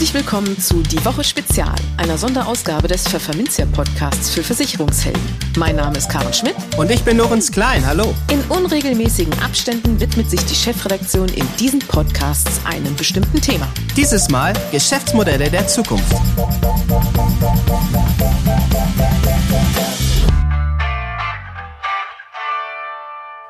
Herzlich willkommen zu Die Woche Spezial, einer Sonderausgabe des Pfefferminzia Podcasts für Versicherungshelden. Mein Name ist Karen Schmidt. Und ich bin Lorenz Klein. Hallo. In unregelmäßigen Abständen widmet sich die Chefredaktion in diesen Podcasts einem bestimmten Thema. Dieses Mal Geschäftsmodelle der Zukunft.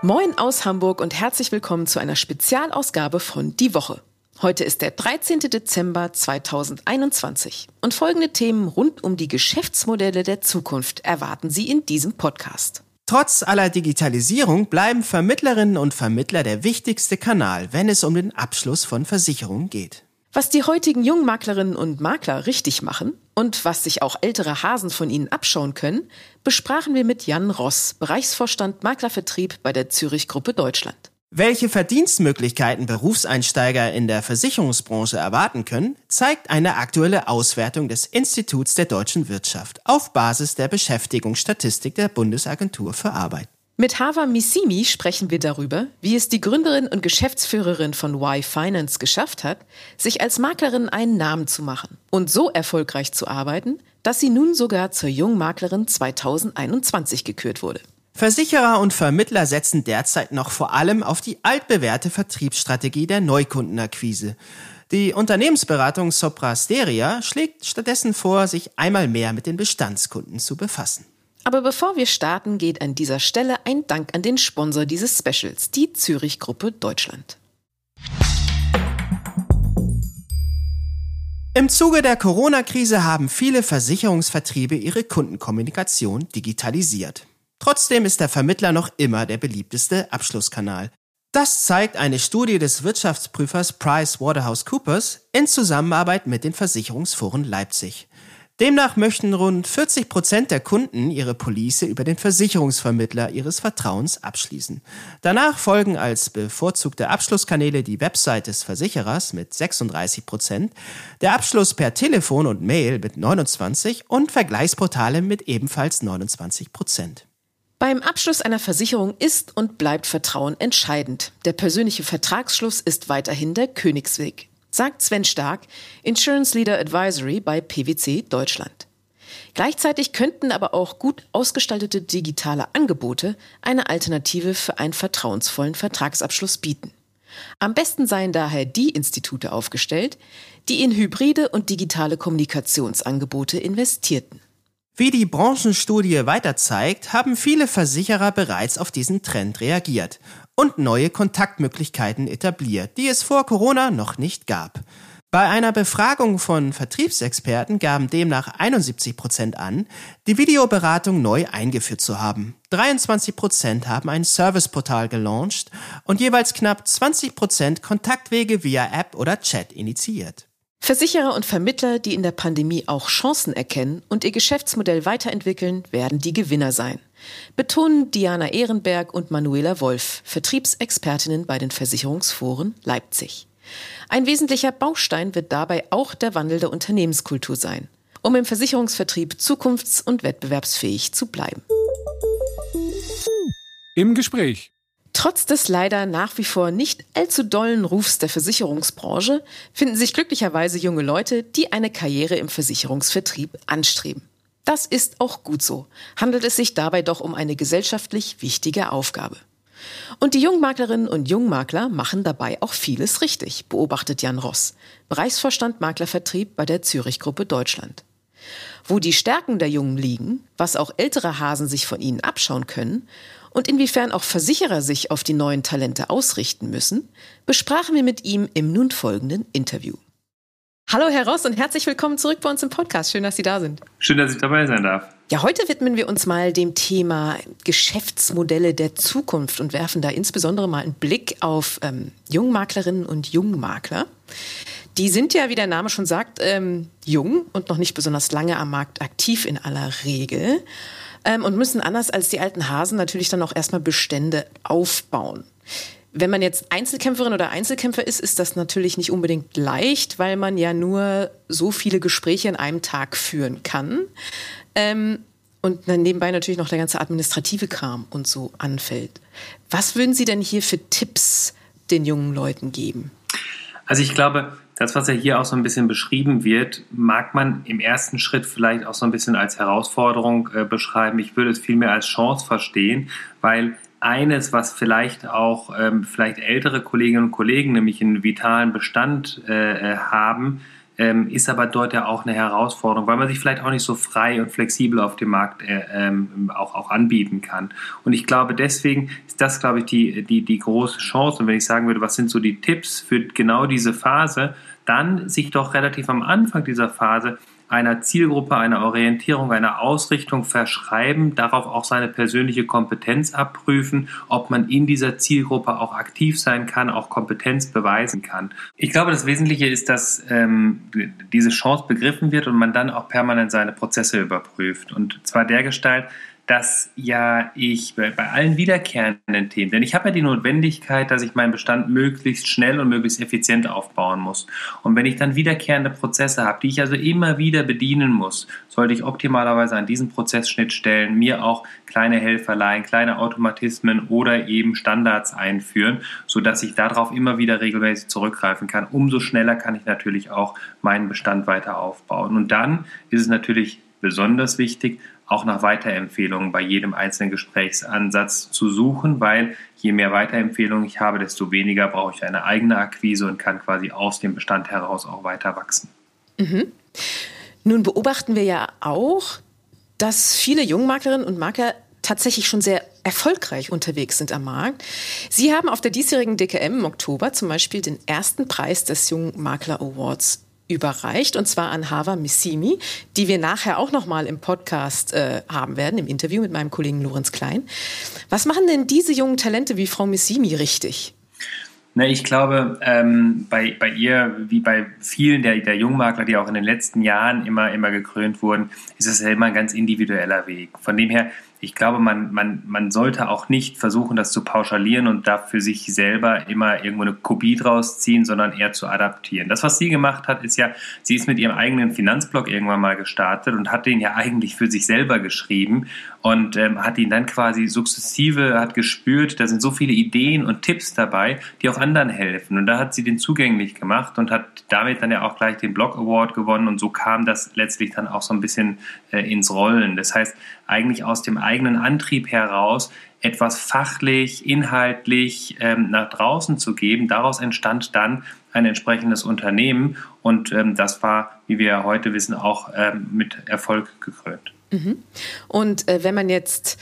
Moin aus Hamburg und herzlich willkommen zu einer Spezialausgabe von Die Woche. Heute ist der 13. Dezember 2021 und folgende Themen rund um die Geschäftsmodelle der Zukunft erwarten Sie in diesem Podcast. Trotz aller Digitalisierung bleiben Vermittlerinnen und Vermittler der wichtigste Kanal, wenn es um den Abschluss von Versicherungen geht. Was die heutigen Jungmaklerinnen und Makler richtig machen und was sich auch ältere Hasen von ihnen abschauen können, besprachen wir mit Jan Ross, Bereichsvorstand Maklervertrieb bei der Zürich Gruppe Deutschland. Welche Verdienstmöglichkeiten Berufseinsteiger in der Versicherungsbranche erwarten können, zeigt eine aktuelle Auswertung des Instituts der deutschen Wirtschaft auf Basis der Beschäftigungsstatistik der Bundesagentur für Arbeit. Mit Hava Missimi sprechen wir darüber, wie es die Gründerin und Geschäftsführerin von Y Finance geschafft hat, sich als Maklerin einen Namen zu machen und so erfolgreich zu arbeiten, dass sie nun sogar zur Jungmaklerin 2021 gekürt wurde. Versicherer und Vermittler setzen derzeit noch vor allem auf die altbewährte Vertriebsstrategie der Neukundenakquise. Die Unternehmensberatung Sopra Steria schlägt stattdessen vor, sich einmal mehr mit den Bestandskunden zu befassen. Aber bevor wir starten, geht an dieser Stelle ein Dank an den Sponsor dieses Specials, die Zürich Gruppe Deutschland. Im Zuge der Corona-Krise haben viele Versicherungsvertriebe ihre Kundenkommunikation digitalisiert. Trotzdem ist der Vermittler noch immer der beliebteste Abschlusskanal. Das zeigt eine Studie des Wirtschaftsprüfers PricewaterhouseCoopers in Zusammenarbeit mit den Versicherungsforen Leipzig. Demnach möchten rund 40 Prozent der Kunden ihre Police über den Versicherungsvermittler ihres Vertrauens abschließen. Danach folgen als bevorzugte Abschlusskanäle die Website des Versicherers mit 36 Prozent, der Abschluss per Telefon und Mail mit 29 und Vergleichsportale mit ebenfalls 29 Prozent. Beim Abschluss einer Versicherung ist und bleibt Vertrauen entscheidend. Der persönliche Vertragsschluss ist weiterhin der Königsweg, sagt Sven Stark, Insurance Leader Advisory bei PwC Deutschland. Gleichzeitig könnten aber auch gut ausgestaltete digitale Angebote eine Alternative für einen vertrauensvollen Vertragsabschluss bieten. Am besten seien daher die Institute aufgestellt, die in hybride und digitale Kommunikationsangebote investierten. Wie die Branchenstudie weiter zeigt, haben viele Versicherer bereits auf diesen Trend reagiert und neue Kontaktmöglichkeiten etabliert, die es vor Corona noch nicht gab. Bei einer Befragung von Vertriebsexperten gaben demnach 71 Prozent an, die Videoberatung neu eingeführt zu haben. 23 Prozent haben ein Serviceportal gelauncht und jeweils knapp 20 Prozent Kontaktwege via App oder Chat initiiert. Versicherer und Vermittler, die in der Pandemie auch Chancen erkennen und ihr Geschäftsmodell weiterentwickeln, werden die Gewinner sein. Betonen Diana Ehrenberg und Manuela Wolf, Vertriebsexpertinnen bei den Versicherungsforen Leipzig. Ein wesentlicher Baustein wird dabei auch der Wandel der Unternehmenskultur sein, um im Versicherungsvertrieb zukunfts- und wettbewerbsfähig zu bleiben. Im Gespräch Trotz des leider nach wie vor nicht allzu dollen Rufs der Versicherungsbranche finden sich glücklicherweise junge Leute, die eine Karriere im Versicherungsvertrieb anstreben. Das ist auch gut so, handelt es sich dabei doch um eine gesellschaftlich wichtige Aufgabe. Und die Jungmaklerinnen und Jungmakler machen dabei auch vieles richtig, beobachtet Jan Ross, Bereichsvorstand Maklervertrieb bei der Zürich Gruppe Deutschland. Wo die Stärken der Jungen liegen, was auch ältere Hasen sich von ihnen abschauen können und inwiefern auch Versicherer sich auf die neuen Talente ausrichten müssen, besprachen wir mit ihm im nun folgenden Interview. Hallo Herr Ross und herzlich willkommen zurück bei uns im Podcast. Schön, dass Sie da sind. Schön, dass ich dabei sein darf. Ja, heute widmen wir uns mal dem Thema Geschäftsmodelle der Zukunft und werfen da insbesondere mal einen Blick auf ähm, Jungmaklerinnen und Jungmakler. Die sind ja, wie der Name schon sagt, ähm, jung und noch nicht besonders lange am Markt aktiv in aller Regel ähm, und müssen anders als die alten Hasen natürlich dann auch erstmal Bestände aufbauen. Wenn man jetzt Einzelkämpferin oder Einzelkämpfer ist, ist das natürlich nicht unbedingt leicht, weil man ja nur so viele Gespräche in einem Tag führen kann. Ähm, und dann nebenbei natürlich noch der ganze administrative Kram und so anfällt. Was würden Sie denn hier für Tipps den jungen Leuten geben? Also ich glaube, das, was ja hier auch so ein bisschen beschrieben wird, mag man im ersten Schritt vielleicht auch so ein bisschen als Herausforderung äh, beschreiben. Ich würde es vielmehr als Chance verstehen, weil eines, was vielleicht auch ähm, vielleicht ältere Kolleginnen und Kollegen nämlich einen vitalen Bestand äh, äh haben, ähm, ist aber dort ja auch eine Herausforderung, weil man sich vielleicht auch nicht so frei und flexibel auf dem Markt äh, ähm, auch, auch anbieten kann. Und ich glaube, deswegen ist das, glaube ich, die, die, die große Chance. Und wenn ich sagen würde, was sind so die Tipps für genau diese Phase, dann sich doch relativ am Anfang dieser Phase einer Zielgruppe, einer Orientierung, einer Ausrichtung verschreiben, darauf auch seine persönliche Kompetenz abprüfen, ob man in dieser Zielgruppe auch aktiv sein kann, auch Kompetenz beweisen kann. Ich glaube, das Wesentliche ist, dass ähm, diese Chance begriffen wird und man dann auch permanent seine Prozesse überprüft. Und zwar der Gestalt, dass ja ich bei, allen wiederkehrenden Themen, denn ich habe ja die Notwendigkeit, dass ich meinen Bestand möglichst schnell und möglichst effizient aufbauen muss. Und wenn ich dann wiederkehrende Prozesse habe, die ich also immer wieder bedienen muss, sollte ich optimalerweise an diesen Prozessschnittstellen mir auch kleine Helferlein, kleine Automatismen oder eben Standards einführen, sodass ich darauf immer wieder regelmäßig zurückgreifen kann. Umso schneller kann ich natürlich auch meinen Bestand weiter aufbauen. Und dann ist es natürlich besonders wichtig, auch nach Weiterempfehlungen bei jedem einzelnen Gesprächsansatz zu suchen, weil je mehr Weiterempfehlungen ich habe, desto weniger brauche ich eine eigene Akquise und kann quasi aus dem Bestand heraus auch weiter wachsen. Mhm. Nun beobachten wir ja auch, dass viele Jungmaklerinnen und Makler tatsächlich schon sehr erfolgreich unterwegs sind am Markt. Sie haben auf der diesjährigen DKM im Oktober zum Beispiel den ersten Preis des Jungmakler Awards überreicht und zwar an Hava Missimi, die wir nachher auch noch mal im Podcast äh, haben werden, im Interview mit meinem Kollegen Lorenz Klein. Was machen denn diese jungen Talente wie Frau Missimi richtig? Na, ich glaube, ähm, bei, bei ihr, wie bei vielen der, der Jungmakler, die auch in den letzten Jahren immer, immer gekrönt wurden, ist es ja immer ein ganz individueller Weg. Von dem her ich glaube, man, man, man sollte auch nicht versuchen, das zu pauschalieren und da für sich selber immer irgendwo eine Kopie draus ziehen, sondern eher zu adaptieren. Das, was sie gemacht hat, ist ja, sie ist mit ihrem eigenen Finanzblog irgendwann mal gestartet und hat den ja eigentlich für sich selber geschrieben und ähm, hat ihn dann quasi sukzessive, hat gespürt, da sind so viele Ideen und Tipps dabei, die auch anderen helfen. Und da hat sie den zugänglich gemacht und hat damit dann ja auch gleich den Blog Award gewonnen und so kam das letztlich dann auch so ein bisschen äh, ins Rollen. Das heißt, eigentlich aus dem eigenen Antrieb heraus etwas fachlich, inhaltlich ähm, nach draußen zu geben. Daraus entstand dann ein entsprechendes Unternehmen und ähm, das war, wie wir heute wissen, auch ähm, mit Erfolg gekrönt. Mhm. Und äh, wenn man jetzt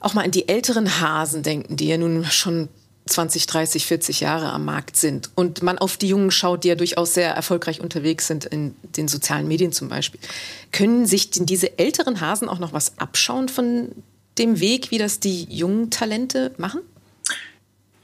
auch mal an die älteren Hasen denken, die ja nun schon 20, 30, 40 Jahre am Markt sind und man auf die Jungen schaut, die ja durchaus sehr erfolgreich unterwegs sind in den sozialen Medien zum Beispiel, können sich denn diese älteren Hasen auch noch was abschauen von dem Weg, wie das die jungen Talente machen?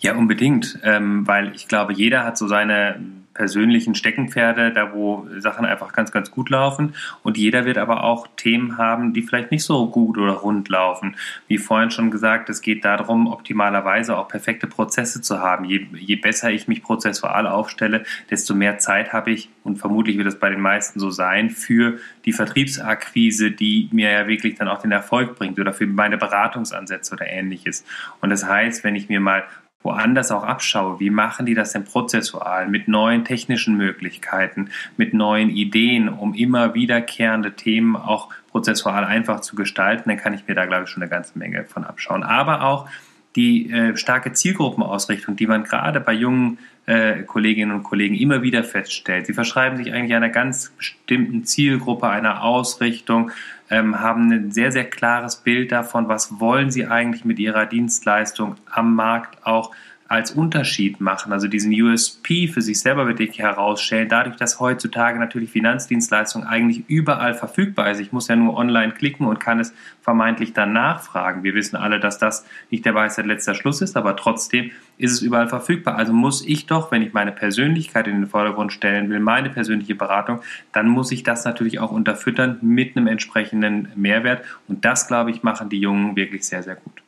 Ja, unbedingt, ähm, weil ich glaube, jeder hat so seine persönlichen Steckenpferde, da wo Sachen einfach ganz, ganz gut laufen. Und jeder wird aber auch Themen haben, die vielleicht nicht so gut oder rund laufen. Wie vorhin schon gesagt, es geht darum, optimalerweise auch perfekte Prozesse zu haben. Je, je besser ich mich prozessual aufstelle, desto mehr Zeit habe ich, und vermutlich wird es bei den meisten so sein, für die Vertriebsakquise, die mir ja wirklich dann auch den Erfolg bringt oder für meine Beratungsansätze oder ähnliches. Und das heißt, wenn ich mir mal woanders auch abschaue, wie machen die das denn prozessual mit neuen technischen Möglichkeiten, mit neuen Ideen, um immer wiederkehrende Themen auch prozessual einfach zu gestalten, dann kann ich mir da, glaube ich, schon eine ganze Menge von abschauen. Aber auch die äh, starke Zielgruppenausrichtung, die man gerade bei jungen äh, Kolleginnen und Kollegen immer wieder feststellt. Sie verschreiben sich eigentlich einer ganz bestimmten Zielgruppe, einer Ausrichtung, ähm, haben ein sehr, sehr klares Bild davon, was wollen sie eigentlich mit ihrer Dienstleistung am Markt auch als Unterschied machen, also diesen USP für sich selber wirklich herausstellen, dadurch, dass heutzutage natürlich Finanzdienstleistung eigentlich überall verfügbar ist. Ich muss ja nur online klicken und kann es vermeintlich dann nachfragen. Wir wissen alle, dass das nicht der Weisheit letzter Schluss ist, aber trotzdem ist es überall verfügbar. Also muss ich doch, wenn ich meine Persönlichkeit in den Vordergrund stellen will, meine persönliche Beratung, dann muss ich das natürlich auch unterfüttern mit einem entsprechenden Mehrwert. Und das, glaube ich, machen die Jungen wirklich sehr, sehr gut.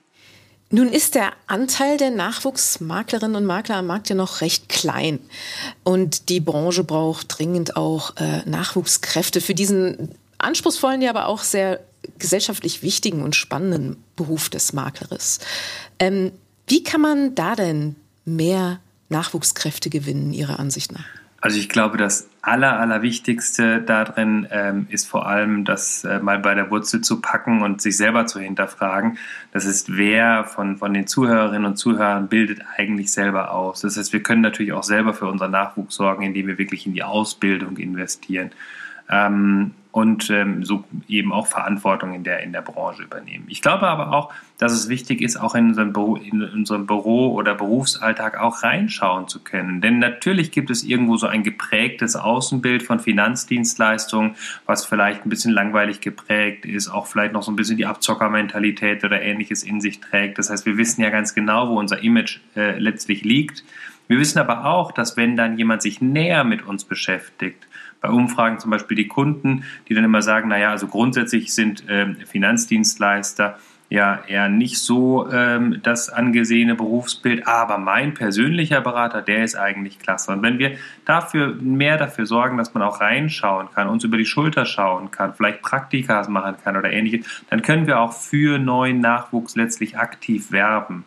Nun ist der Anteil der Nachwuchsmaklerinnen und Makler am Markt ja noch recht klein. Und die Branche braucht dringend auch äh, Nachwuchskräfte für diesen anspruchsvollen, ja aber auch sehr gesellschaftlich wichtigen und spannenden Beruf des Maklers. Ähm, wie kann man da denn mehr Nachwuchskräfte gewinnen, Ihrer Ansicht nach? Also ich glaube, das Aller, Allerwichtigste darin ähm, ist vor allem, das äh, mal bei der Wurzel zu packen und sich selber zu hinterfragen. Das ist, wer von, von den Zuhörerinnen und Zuhörern bildet eigentlich selber aus. Das heißt, wir können natürlich auch selber für unseren Nachwuchs sorgen, indem wir wirklich in die Ausbildung investieren. Ähm, und ähm, so eben auch Verantwortung in der, in der Branche übernehmen. Ich glaube aber auch, dass es wichtig ist, auch in unserem, Büro, in unserem Büro oder Berufsalltag auch reinschauen zu können. Denn natürlich gibt es irgendwo so ein geprägtes Außenbild von Finanzdienstleistungen, was vielleicht ein bisschen langweilig geprägt ist, auch vielleicht noch so ein bisschen die Abzockermentalität oder ähnliches in sich trägt. Das heißt, wir wissen ja ganz genau, wo unser Image äh, letztlich liegt. Wir wissen aber auch, dass wenn dann jemand sich näher mit uns beschäftigt, bei Umfragen zum Beispiel die Kunden, die dann immer sagen, naja, also grundsätzlich sind ähm, Finanzdienstleister ja eher nicht so ähm, das angesehene Berufsbild, aber mein persönlicher Berater, der ist eigentlich klasse. Und wenn wir dafür mehr dafür sorgen, dass man auch reinschauen kann, uns über die Schulter schauen kann, vielleicht Praktikas machen kann oder ähnliches, dann können wir auch für neuen Nachwuchs letztlich aktiv werben.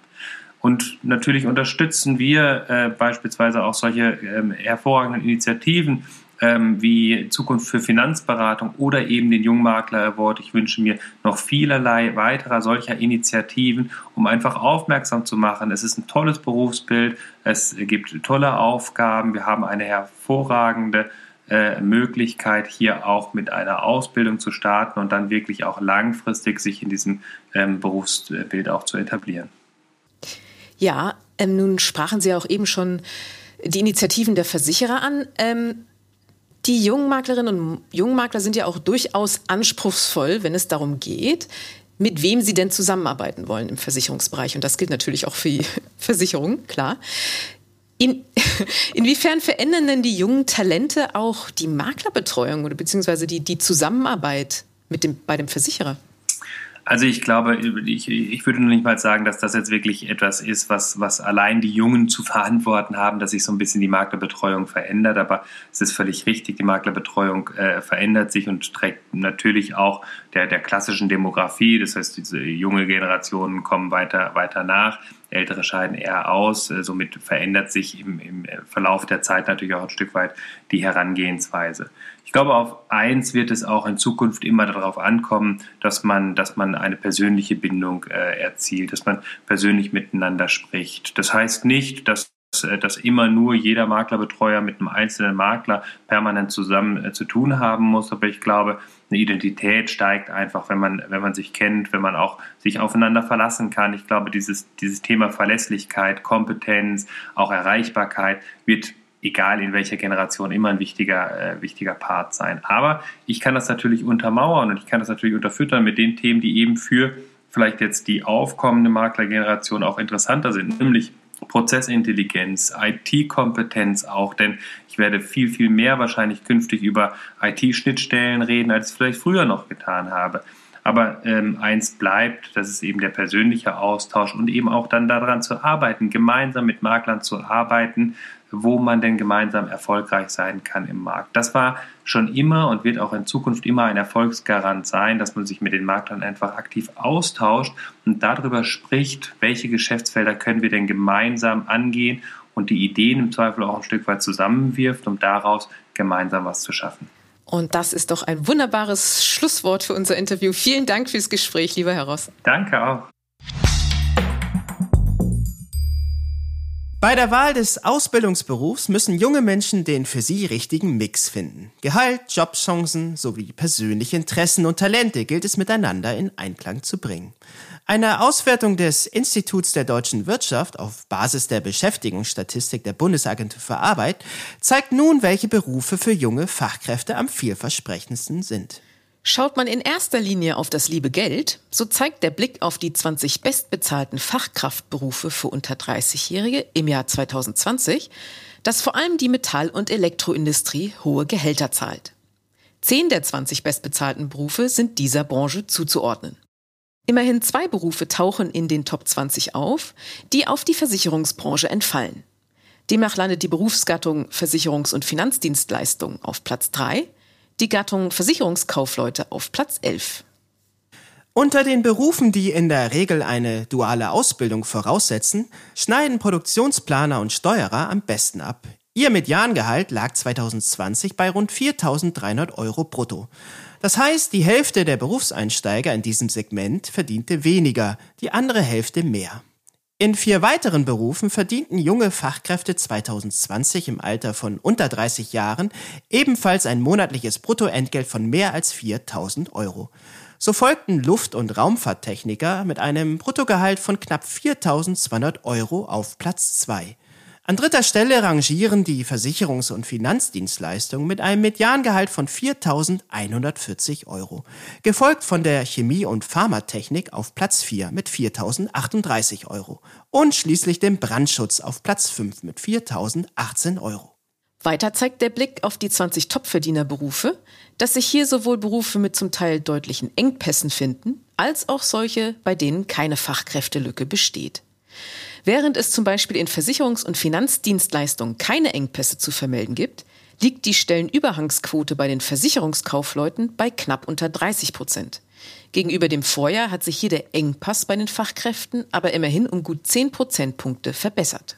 Und natürlich unterstützen wir äh, beispielsweise auch solche ähm, hervorragenden Initiativen ähm, wie Zukunft für Finanzberatung oder eben den Jungmakler Award. Ich wünsche mir noch vielerlei weiterer solcher Initiativen, um einfach aufmerksam zu machen. Es ist ein tolles Berufsbild, es gibt tolle Aufgaben, wir haben eine hervorragende äh, Möglichkeit, hier auch mit einer Ausbildung zu starten und dann wirklich auch langfristig sich in diesem ähm, Berufsbild auch zu etablieren. Ja, ähm, nun sprachen Sie auch eben schon die Initiativen der Versicherer an. Ähm, die Jungmaklerinnen und Jungmakler sind ja auch durchaus anspruchsvoll, wenn es darum geht, mit wem sie denn zusammenarbeiten wollen im Versicherungsbereich. Und das gilt natürlich auch für die Versicherung, klar. In, inwiefern verändern denn die jungen Talente auch die Maklerbetreuung oder beziehungsweise die, die Zusammenarbeit mit dem, bei dem Versicherer? Also ich glaube, ich, ich würde noch nicht mal sagen, dass das jetzt wirklich etwas ist, was, was allein die Jungen zu verantworten haben, dass sich so ein bisschen die Maklerbetreuung verändert. Aber es ist völlig richtig, die Maklerbetreuung äh, verändert sich und trägt natürlich auch der, der klassischen Demografie. Das heißt, diese junge Generationen kommen weiter, weiter nach. Ältere scheiden eher aus. Äh, somit verändert sich im, im Verlauf der Zeit natürlich auch ein Stück weit die Herangehensweise. Ich glaube, auf eins wird es auch in Zukunft immer darauf ankommen, dass man, dass man eine persönliche Bindung äh, erzielt, dass man persönlich miteinander spricht. Das heißt nicht, dass äh, dass immer nur jeder Maklerbetreuer mit einem einzelnen Makler permanent zusammen äh, zu tun haben muss. Aber ich glaube, eine Identität steigt einfach, wenn man, wenn man sich kennt, wenn man auch sich aufeinander verlassen kann. Ich glaube, dieses, dieses Thema Verlässlichkeit, Kompetenz, auch Erreichbarkeit wird egal in welcher Generation, immer ein wichtiger, äh, wichtiger Part sein. Aber ich kann das natürlich untermauern und ich kann das natürlich unterfüttern mit den Themen, die eben für vielleicht jetzt die aufkommende Maklergeneration auch interessanter sind, nämlich Prozessintelligenz, IT-Kompetenz auch, denn ich werde viel, viel mehr wahrscheinlich künftig über IT-Schnittstellen reden, als ich vielleicht früher noch getan habe. Aber ähm, eins bleibt, das ist eben der persönliche Austausch und eben auch dann daran zu arbeiten, gemeinsam mit Maklern zu arbeiten, wo man denn gemeinsam erfolgreich sein kann im Markt. Das war schon immer und wird auch in Zukunft immer ein Erfolgsgarant sein, dass man sich mit den Maklern einfach aktiv austauscht und darüber spricht, welche Geschäftsfelder können wir denn gemeinsam angehen und die Ideen im Zweifel auch ein Stück weit zusammenwirft, um daraus gemeinsam was zu schaffen. Und das ist doch ein wunderbares Schlusswort für unser Interview. Vielen Dank fürs Gespräch, lieber Herr Ross. Danke auch. Bei der Wahl des Ausbildungsberufs müssen junge Menschen den für sie richtigen Mix finden. Gehalt, Jobchancen sowie persönliche Interessen und Talente gilt es miteinander in Einklang zu bringen. Eine Auswertung des Instituts der deutschen Wirtschaft auf Basis der Beschäftigungsstatistik der Bundesagentur für Arbeit zeigt nun, welche Berufe für junge Fachkräfte am vielversprechendsten sind. Schaut man in erster Linie auf das liebe Geld, so zeigt der Blick auf die 20 bestbezahlten Fachkraftberufe für unter 30-Jährige im Jahr 2020, dass vor allem die Metall- und Elektroindustrie hohe Gehälter zahlt. Zehn der 20 bestbezahlten Berufe sind dieser Branche zuzuordnen. Immerhin zwei Berufe tauchen in den Top 20 auf, die auf die Versicherungsbranche entfallen. Demnach landet die Berufsgattung Versicherungs- und Finanzdienstleistung auf Platz 3 die Gattung Versicherungskaufleute auf Platz 11. Unter den Berufen, die in der Regel eine duale Ausbildung voraussetzen, schneiden Produktionsplaner und Steuerer am besten ab. Ihr Mediangehalt lag 2020 bei rund 4.300 Euro brutto. Das heißt, die Hälfte der Berufseinsteiger in diesem Segment verdiente weniger, die andere Hälfte mehr. In vier weiteren Berufen verdienten junge Fachkräfte 2020 im Alter von unter 30 Jahren ebenfalls ein monatliches Bruttoentgelt von mehr als 4000 Euro. So folgten Luft- und Raumfahrttechniker mit einem Bruttogehalt von knapp 4200 Euro auf Platz zwei. An dritter Stelle rangieren die Versicherungs- und Finanzdienstleistungen mit einem Mediangehalt von 4.140 Euro, gefolgt von der Chemie- und Pharmatechnik auf Platz 4 mit 4.038 Euro und schließlich dem Brandschutz auf Platz 5 mit 4.018 Euro. Weiter zeigt der Blick auf die 20 Topverdienerberufe, dass sich hier sowohl Berufe mit zum Teil deutlichen Engpässen finden, als auch solche, bei denen keine Fachkräftelücke besteht. Während es zum Beispiel in Versicherungs- und Finanzdienstleistungen keine Engpässe zu vermelden gibt, liegt die Stellenüberhangsquote bei den Versicherungskaufleuten bei knapp unter 30 Prozent. Gegenüber dem Vorjahr hat sich hier der Engpass bei den Fachkräften aber immerhin um gut 10 Prozentpunkte verbessert.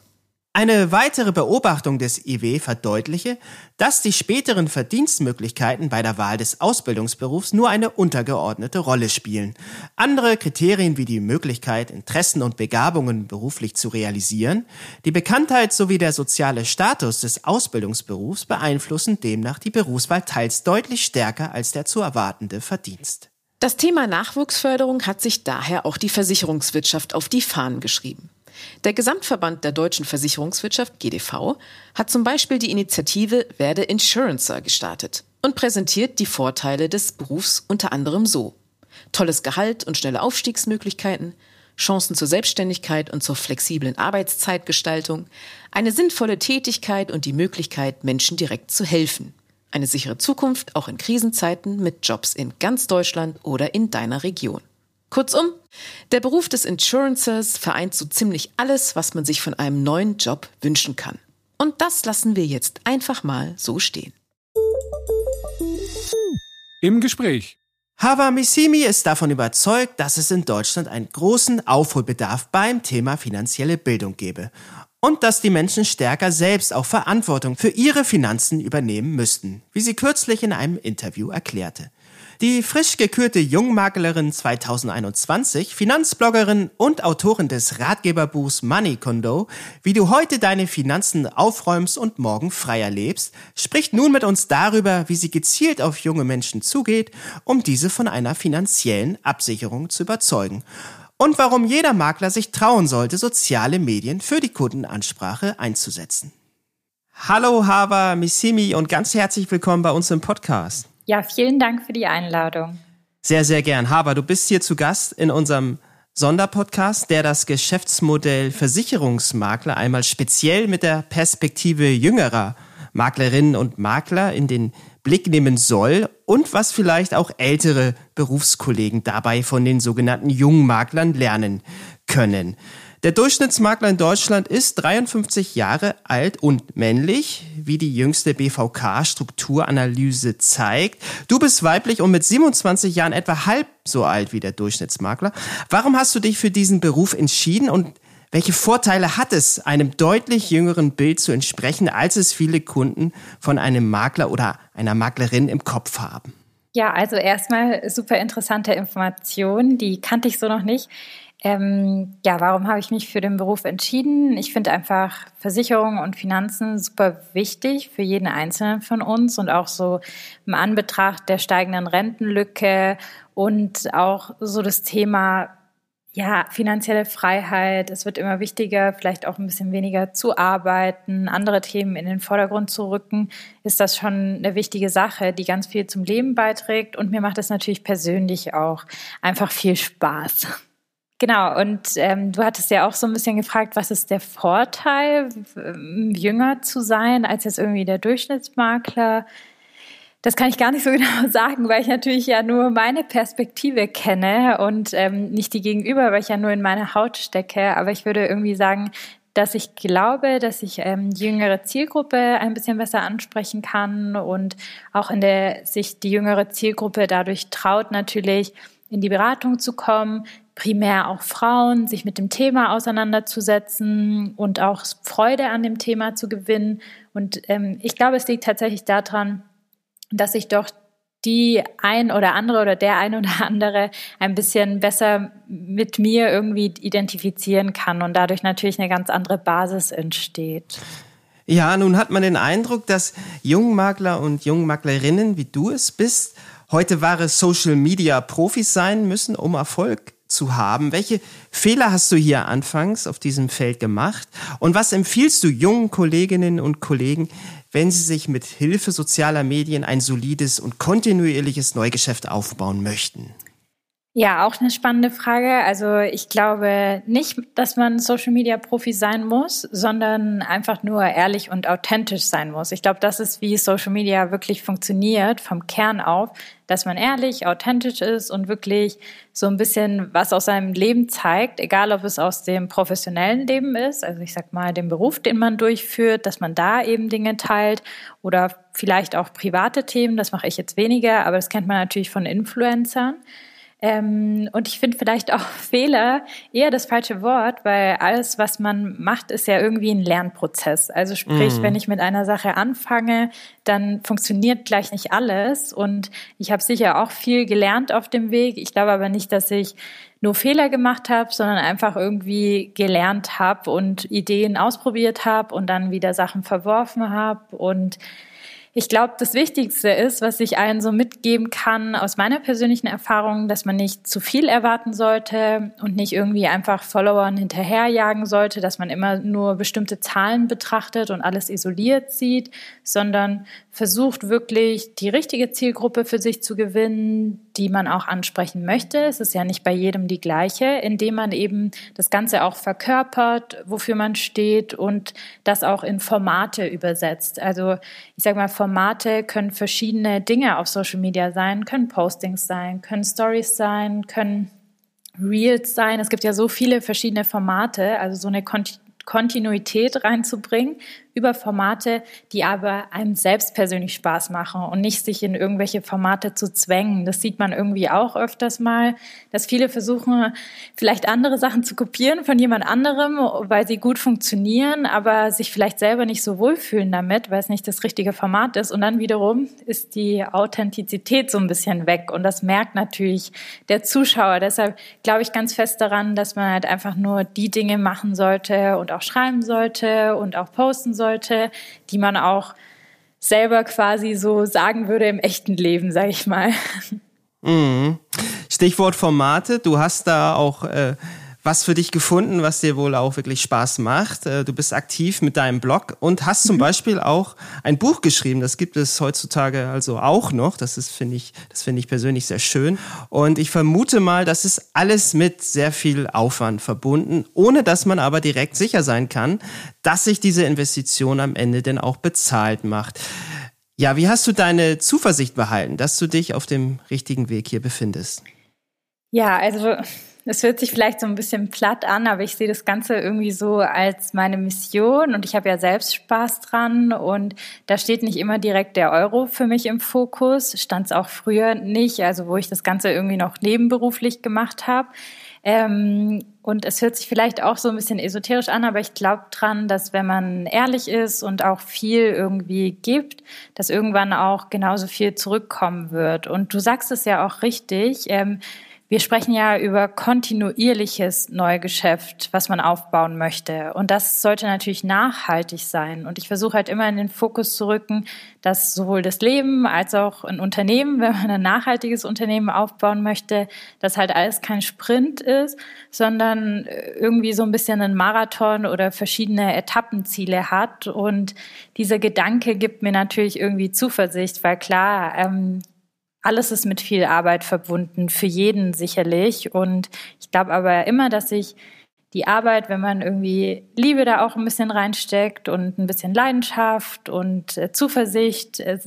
Eine weitere Beobachtung des IW verdeutliche, dass die späteren Verdienstmöglichkeiten bei der Wahl des Ausbildungsberufs nur eine untergeordnete Rolle spielen. Andere Kriterien wie die Möglichkeit, Interessen und Begabungen beruflich zu realisieren, die Bekanntheit sowie der soziale Status des Ausbildungsberufs beeinflussen demnach die Berufswahl teils deutlich stärker als der zu erwartende Verdienst. Das Thema Nachwuchsförderung hat sich daher auch die Versicherungswirtschaft auf die Fahnen geschrieben. Der Gesamtverband der deutschen Versicherungswirtschaft GDV hat zum Beispiel die Initiative Werde Insurancer gestartet und präsentiert die Vorteile des Berufs unter anderem so. Tolles Gehalt und schnelle Aufstiegsmöglichkeiten, Chancen zur Selbstständigkeit und zur flexiblen Arbeitszeitgestaltung, eine sinnvolle Tätigkeit und die Möglichkeit, Menschen direkt zu helfen. Eine sichere Zukunft auch in Krisenzeiten mit Jobs in ganz Deutschland oder in deiner Region. Kurzum, der Beruf des Insurancers vereint so ziemlich alles, was man sich von einem neuen Job wünschen kann. Und das lassen wir jetzt einfach mal so stehen. Im Gespräch. Hava Missimi ist davon überzeugt, dass es in Deutschland einen großen Aufholbedarf beim Thema finanzielle Bildung gebe und dass die Menschen stärker selbst auch Verantwortung für ihre Finanzen übernehmen müssten, wie sie kürzlich in einem Interview erklärte. Die frisch gekürte Jungmaklerin 2021, Finanzbloggerin und Autorin des Ratgeberbuchs Money Condo, wie du heute deine Finanzen aufräumst und morgen freier lebst, spricht nun mit uns darüber, wie sie gezielt auf junge Menschen zugeht, um diese von einer finanziellen Absicherung zu überzeugen. Und warum jeder Makler sich trauen sollte, soziale Medien für die Kundenansprache einzusetzen. Hallo Hava Missimi und ganz herzlich willkommen bei uns im Podcast. Ja, vielen Dank für die Einladung. Sehr, sehr gern. Haber, du bist hier zu Gast in unserem Sonderpodcast, der das Geschäftsmodell Versicherungsmakler einmal speziell mit der Perspektive jüngerer Maklerinnen und Makler in den Blick nehmen soll und was vielleicht auch ältere Berufskollegen dabei von den sogenannten Jungmaklern lernen können. Der Durchschnittsmakler in Deutschland ist 53 Jahre alt und männlich, wie die jüngste BVK-Strukturanalyse zeigt. Du bist weiblich und mit 27 Jahren etwa halb so alt wie der Durchschnittsmakler. Warum hast du dich für diesen Beruf entschieden und welche Vorteile hat es, einem deutlich jüngeren Bild zu entsprechen, als es viele Kunden von einem Makler oder einer Maklerin im Kopf haben? Ja, also erstmal super interessante Information, die kannte ich so noch nicht. Ähm, ja, warum habe ich mich für den Beruf entschieden? Ich finde einfach Versicherungen und Finanzen super wichtig für jeden Einzelnen von uns und auch so im Anbetracht der steigenden Rentenlücke und auch so das Thema ja, finanzielle Freiheit. Es wird immer wichtiger, vielleicht auch ein bisschen weniger zu arbeiten, andere Themen in den Vordergrund zu rücken, ist das schon eine wichtige Sache, die ganz viel zum Leben beiträgt. Und mir macht es natürlich persönlich auch einfach viel Spaß. Genau, und ähm, du hattest ja auch so ein bisschen gefragt, was ist der Vorteil, ähm, jünger zu sein als jetzt irgendwie der Durchschnittsmakler? Das kann ich gar nicht so genau sagen, weil ich natürlich ja nur meine Perspektive kenne und ähm, nicht die Gegenüber, weil ich ja nur in meine Haut stecke. Aber ich würde irgendwie sagen, dass ich glaube, dass ich ähm, die jüngere Zielgruppe ein bisschen besser ansprechen kann und auch in der sich die jüngere Zielgruppe dadurch traut, natürlich in die Beratung zu kommen, primär auch Frauen, sich mit dem Thema auseinanderzusetzen und auch Freude an dem Thema zu gewinnen. Und ähm, ich glaube, es liegt tatsächlich daran, dass ich doch die ein oder andere oder der ein oder andere ein bisschen besser mit mir irgendwie identifizieren kann und dadurch natürlich eine ganz andere Basis entsteht. Ja, nun hat man den Eindruck, dass Jungmakler und Jungmaklerinnen, wie du es bist, heute wahre Social-Media-Profis sein müssen, um Erfolg zu haben. Welche Fehler hast du hier anfangs auf diesem Feld gemacht? Und was empfiehlst du jungen Kolleginnen und Kollegen, wenn sie sich mit Hilfe sozialer Medien ein solides und kontinuierliches Neugeschäft aufbauen möchten? Ja, auch eine spannende Frage. Also ich glaube nicht, dass man Social Media Profi sein muss, sondern einfach nur ehrlich und authentisch sein muss. Ich glaube, das ist, wie Social Media wirklich funktioniert, vom Kern auf, dass man ehrlich, authentisch ist und wirklich so ein bisschen was aus seinem Leben zeigt, egal ob es aus dem professionellen Leben ist, also ich sag mal dem Beruf, den man durchführt, dass man da eben Dinge teilt oder vielleicht auch private Themen, das mache ich jetzt weniger, aber das kennt man natürlich von Influencern. Ähm, und ich finde vielleicht auch Fehler eher das falsche Wort, weil alles, was man macht, ist ja irgendwie ein Lernprozess. Also sprich, mhm. wenn ich mit einer Sache anfange, dann funktioniert gleich nicht alles. Und ich habe sicher auch viel gelernt auf dem Weg. Ich glaube aber nicht, dass ich nur Fehler gemacht habe, sondern einfach irgendwie gelernt habe und Ideen ausprobiert habe und dann wieder Sachen verworfen habe und ich glaube, das Wichtigste ist, was ich allen so mitgeben kann aus meiner persönlichen Erfahrung, dass man nicht zu viel erwarten sollte und nicht irgendwie einfach Followern hinterherjagen sollte, dass man immer nur bestimmte Zahlen betrachtet und alles isoliert sieht, sondern versucht wirklich die richtige Zielgruppe für sich zu gewinnen, die man auch ansprechen möchte. Es ist ja nicht bei jedem die gleiche, indem man eben das Ganze auch verkörpert, wofür man steht und das auch in Formate übersetzt. Also ich sage mal, Formate können verschiedene Dinge auf Social Media sein, können Postings sein, können Stories sein, können Reels sein. Es gibt ja so viele verschiedene Formate, also so eine Kontinuität reinzubringen über Formate, die aber einem selbst persönlich Spaß machen und nicht sich in irgendwelche Formate zu zwängen. Das sieht man irgendwie auch öfters mal, dass viele versuchen, vielleicht andere Sachen zu kopieren von jemand anderem, weil sie gut funktionieren, aber sich vielleicht selber nicht so wohlfühlen damit, weil es nicht das richtige Format ist. Und dann wiederum ist die Authentizität so ein bisschen weg. Und das merkt natürlich der Zuschauer. Deshalb glaube ich ganz fest daran, dass man halt einfach nur die Dinge machen sollte und auch schreiben sollte und auch posten sollte sollte, die man auch selber quasi so sagen würde im echten Leben, sage ich mal. Mhm. Stichwort Formate. Du hast da auch äh, was für dich gefunden, was dir wohl auch wirklich Spaß macht. Äh, du bist aktiv mit deinem Blog und hast zum mhm. Beispiel auch ein Buch geschrieben. Das gibt es heutzutage also auch noch. Das ist, finde ich, das finde ich persönlich sehr schön. Und ich vermute mal, das ist alles mit sehr viel Aufwand verbunden, ohne dass man aber direkt sicher sein kann, dass sich diese Investition am Ende denn auch bezahlt macht. Ja, wie hast du deine Zuversicht behalten, dass du dich auf dem richtigen Weg hier befindest? Ja, also es hört sich vielleicht so ein bisschen platt an, aber ich sehe das Ganze irgendwie so als meine Mission und ich habe ja selbst Spaß dran und da steht nicht immer direkt der Euro für mich im Fokus, stand es auch früher nicht, also wo ich das Ganze irgendwie noch nebenberuflich gemacht habe. Ähm, und es hört sich vielleicht auch so ein bisschen esoterisch an, aber ich glaube dran, dass wenn man ehrlich ist und auch viel irgendwie gibt, dass irgendwann auch genauso viel zurückkommen wird. Und du sagst es ja auch richtig. Ähm, wir sprechen ja über kontinuierliches Neugeschäft, was man aufbauen möchte. Und das sollte natürlich nachhaltig sein. Und ich versuche halt immer in den Fokus zu rücken, dass sowohl das Leben als auch ein Unternehmen, wenn man ein nachhaltiges Unternehmen aufbauen möchte, dass halt alles kein Sprint ist, sondern irgendwie so ein bisschen ein Marathon oder verschiedene Etappenziele hat. Und dieser Gedanke gibt mir natürlich irgendwie Zuversicht, weil klar, ähm, alles ist mit viel Arbeit verbunden, für jeden sicherlich. Und ich glaube aber immer, dass sich die Arbeit, wenn man irgendwie Liebe da auch ein bisschen reinsteckt und ein bisschen Leidenschaft und äh, Zuversicht, äh,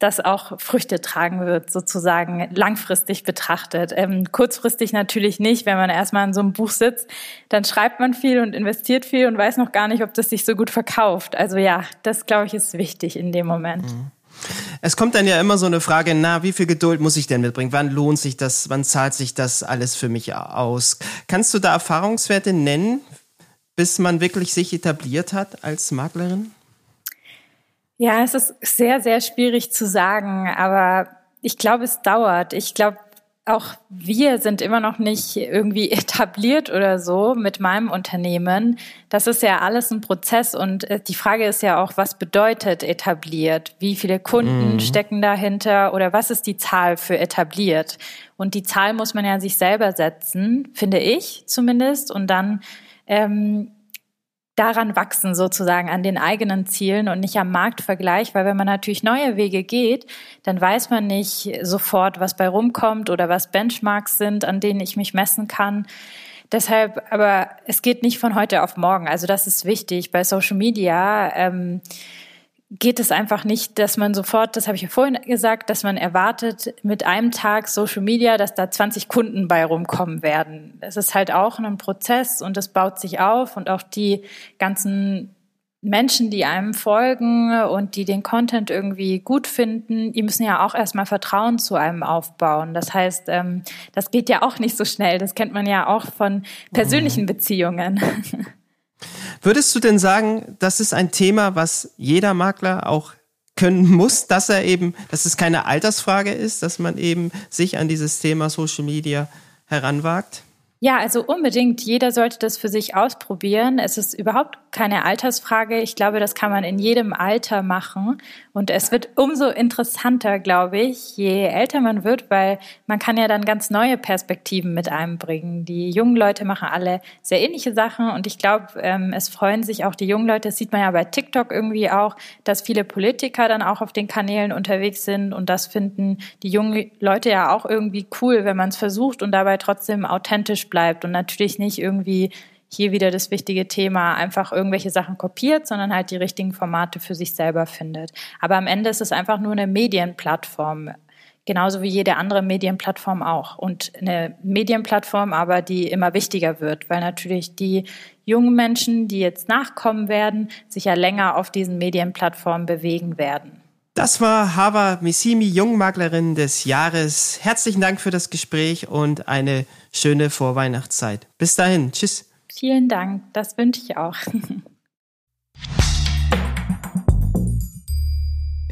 das auch Früchte tragen wird, sozusagen langfristig betrachtet. Ähm, kurzfristig natürlich nicht, wenn man erstmal in so einem Buch sitzt, dann schreibt man viel und investiert viel und weiß noch gar nicht, ob das sich so gut verkauft. Also ja, das glaube ich ist wichtig in dem Moment. Mhm. Es kommt dann ja immer so eine Frage, na, wie viel Geduld muss ich denn mitbringen? Wann lohnt sich das? Wann zahlt sich das alles für mich aus? Kannst du da Erfahrungswerte nennen, bis man wirklich sich etabliert hat als Maklerin? Ja, es ist sehr, sehr schwierig zu sagen, aber ich glaube, es dauert. Ich glaube, auch wir sind immer noch nicht irgendwie etabliert oder so mit meinem Unternehmen. Das ist ja alles ein Prozess und äh, die Frage ist ja auch, was bedeutet etabliert? Wie viele Kunden mhm. stecken dahinter oder was ist die Zahl für etabliert? Und die Zahl muss man ja sich selber setzen, finde ich zumindest. Und dann ähm, daran wachsen sozusagen an den eigenen Zielen und nicht am Marktvergleich, weil wenn man natürlich neue Wege geht, dann weiß man nicht sofort, was bei rumkommt oder was Benchmarks sind, an denen ich mich messen kann. Deshalb, aber es geht nicht von heute auf morgen. Also das ist wichtig bei Social Media. Ähm, geht es einfach nicht, dass man sofort, das habe ich ja vorhin gesagt, dass man erwartet mit einem Tag Social Media, dass da 20 Kunden bei rumkommen werden. Es ist halt auch ein Prozess und es baut sich auf und auch die ganzen Menschen, die einem folgen und die den Content irgendwie gut finden, die müssen ja auch erstmal Vertrauen zu einem aufbauen. Das heißt, ähm, das geht ja auch nicht so schnell. Das kennt man ja auch von persönlichen mhm. Beziehungen. Würdest du denn sagen, das ist ein Thema, was jeder Makler auch können muss, dass er eben, dass es keine Altersfrage ist, dass man eben sich an dieses Thema Social Media heranwagt? Ja, also unbedingt. Jeder sollte das für sich ausprobieren. Es ist überhaupt keine Altersfrage. Ich glaube, das kann man in jedem Alter machen. Und es wird umso interessanter, glaube ich, je älter man wird, weil man kann ja dann ganz neue Perspektiven mit einbringen. Die jungen Leute machen alle sehr ähnliche Sachen. Und ich glaube, ähm, es freuen sich auch die jungen Leute. Das sieht man ja bei TikTok irgendwie auch, dass viele Politiker dann auch auf den Kanälen unterwegs sind. Und das finden die jungen Leute ja auch irgendwie cool, wenn man es versucht und dabei trotzdem authentisch bleibt und natürlich nicht irgendwie hier wieder das wichtige Thema, einfach irgendwelche Sachen kopiert, sondern halt die richtigen Formate für sich selber findet. Aber am Ende ist es einfach nur eine Medienplattform, genauso wie jede andere Medienplattform auch. Und eine Medienplattform aber, die immer wichtiger wird, weil natürlich die jungen Menschen, die jetzt nachkommen werden, sich ja länger auf diesen Medienplattformen bewegen werden. Das war Hava Missimi, Jungmaklerin des Jahres. Herzlichen Dank für das Gespräch und eine schöne Vorweihnachtszeit. Bis dahin. Tschüss. Vielen Dank. Das wünsche ich auch.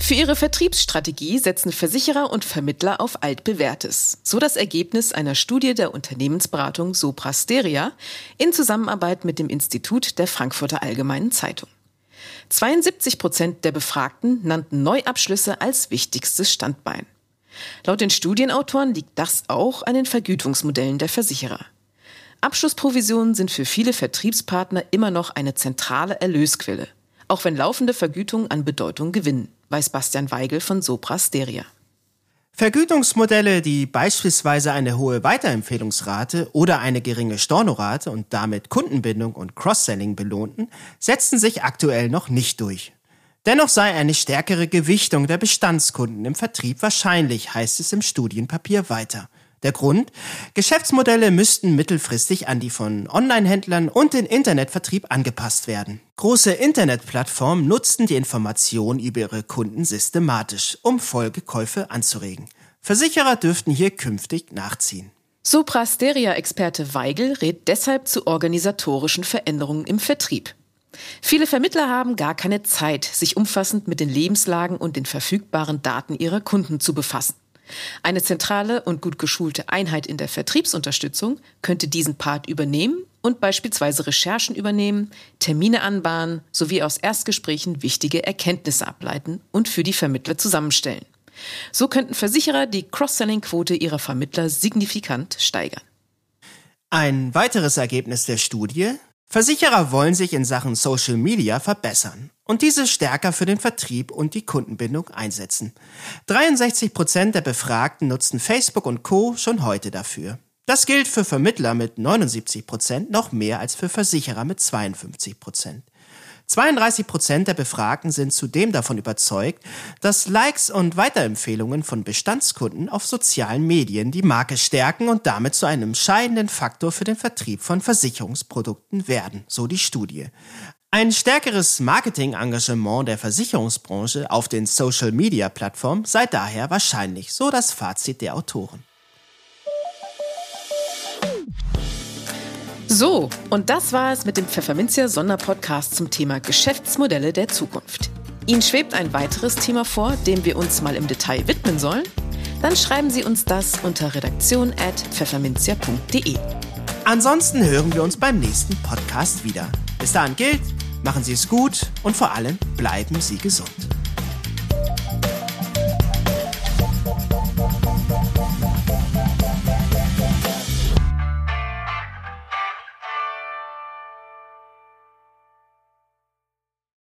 Für ihre Vertriebsstrategie setzen Versicherer und Vermittler auf altbewährtes. So das Ergebnis einer Studie der Unternehmensberatung Soprasteria in Zusammenarbeit mit dem Institut der Frankfurter Allgemeinen Zeitung. 72 Prozent der Befragten nannten Neuabschlüsse als wichtigstes Standbein. Laut den Studienautoren liegt das auch an den Vergütungsmodellen der Versicherer. Abschlussprovisionen sind für viele Vertriebspartner immer noch eine zentrale Erlösquelle, auch wenn laufende Vergütungen an Bedeutung gewinnen, weiß Bastian Weigel von Sopra Steria. Vergütungsmodelle, die beispielsweise eine hohe Weiterempfehlungsrate oder eine geringe Stornorate und damit Kundenbindung und Cross-Selling belohnten, setzten sich aktuell noch nicht durch. Dennoch sei eine stärkere Gewichtung der Bestandskunden im Vertrieb wahrscheinlich, heißt es im Studienpapier weiter. Der Grund? Geschäftsmodelle müssten mittelfristig an die von Online-Händlern und den Internetvertrieb angepasst werden. Große Internetplattformen nutzten die Information über ihre Kunden systematisch, um Folgekäufe anzuregen. Versicherer dürften hier künftig nachziehen. Soprasteria-Experte Weigel rät deshalb zu organisatorischen Veränderungen im Vertrieb. Viele Vermittler haben gar keine Zeit, sich umfassend mit den Lebenslagen und den verfügbaren Daten ihrer Kunden zu befassen. Eine zentrale und gut geschulte Einheit in der Vertriebsunterstützung könnte diesen Part übernehmen und beispielsweise Recherchen übernehmen, Termine anbahnen sowie aus Erstgesprächen wichtige Erkenntnisse ableiten und für die Vermittler zusammenstellen. So könnten Versicherer die Cross-Selling-Quote ihrer Vermittler signifikant steigern. Ein weiteres Ergebnis der Studie Versicherer wollen sich in Sachen Social Media verbessern und diese stärker für den Vertrieb und die Kundenbindung einsetzen. 63 Prozent der Befragten nutzen Facebook und Co. schon heute dafür. Das gilt für Vermittler mit 79 Prozent noch mehr als für Versicherer mit 52 Prozent. 32 Prozent der Befragten sind zudem davon überzeugt, dass Likes und Weiterempfehlungen von Bestandskunden auf sozialen Medien die Marke stärken und damit zu einem entscheidenden Faktor für den Vertrieb von Versicherungsprodukten werden, so die Studie. Ein stärkeres Marketing-Engagement der Versicherungsbranche auf den Social-Media-Plattformen sei daher wahrscheinlich, so das Fazit der Autoren. So, und das war es mit dem Pfefferminzia Sonderpodcast zum Thema Geschäftsmodelle der Zukunft. Ihnen schwebt ein weiteres Thema vor, dem wir uns mal im Detail widmen sollen? Dann schreiben Sie uns das unter redaktion.pfefferminzia.de. Ansonsten hören wir uns beim nächsten Podcast wieder. Bis dahin gilt, machen Sie es gut und vor allem bleiben Sie gesund.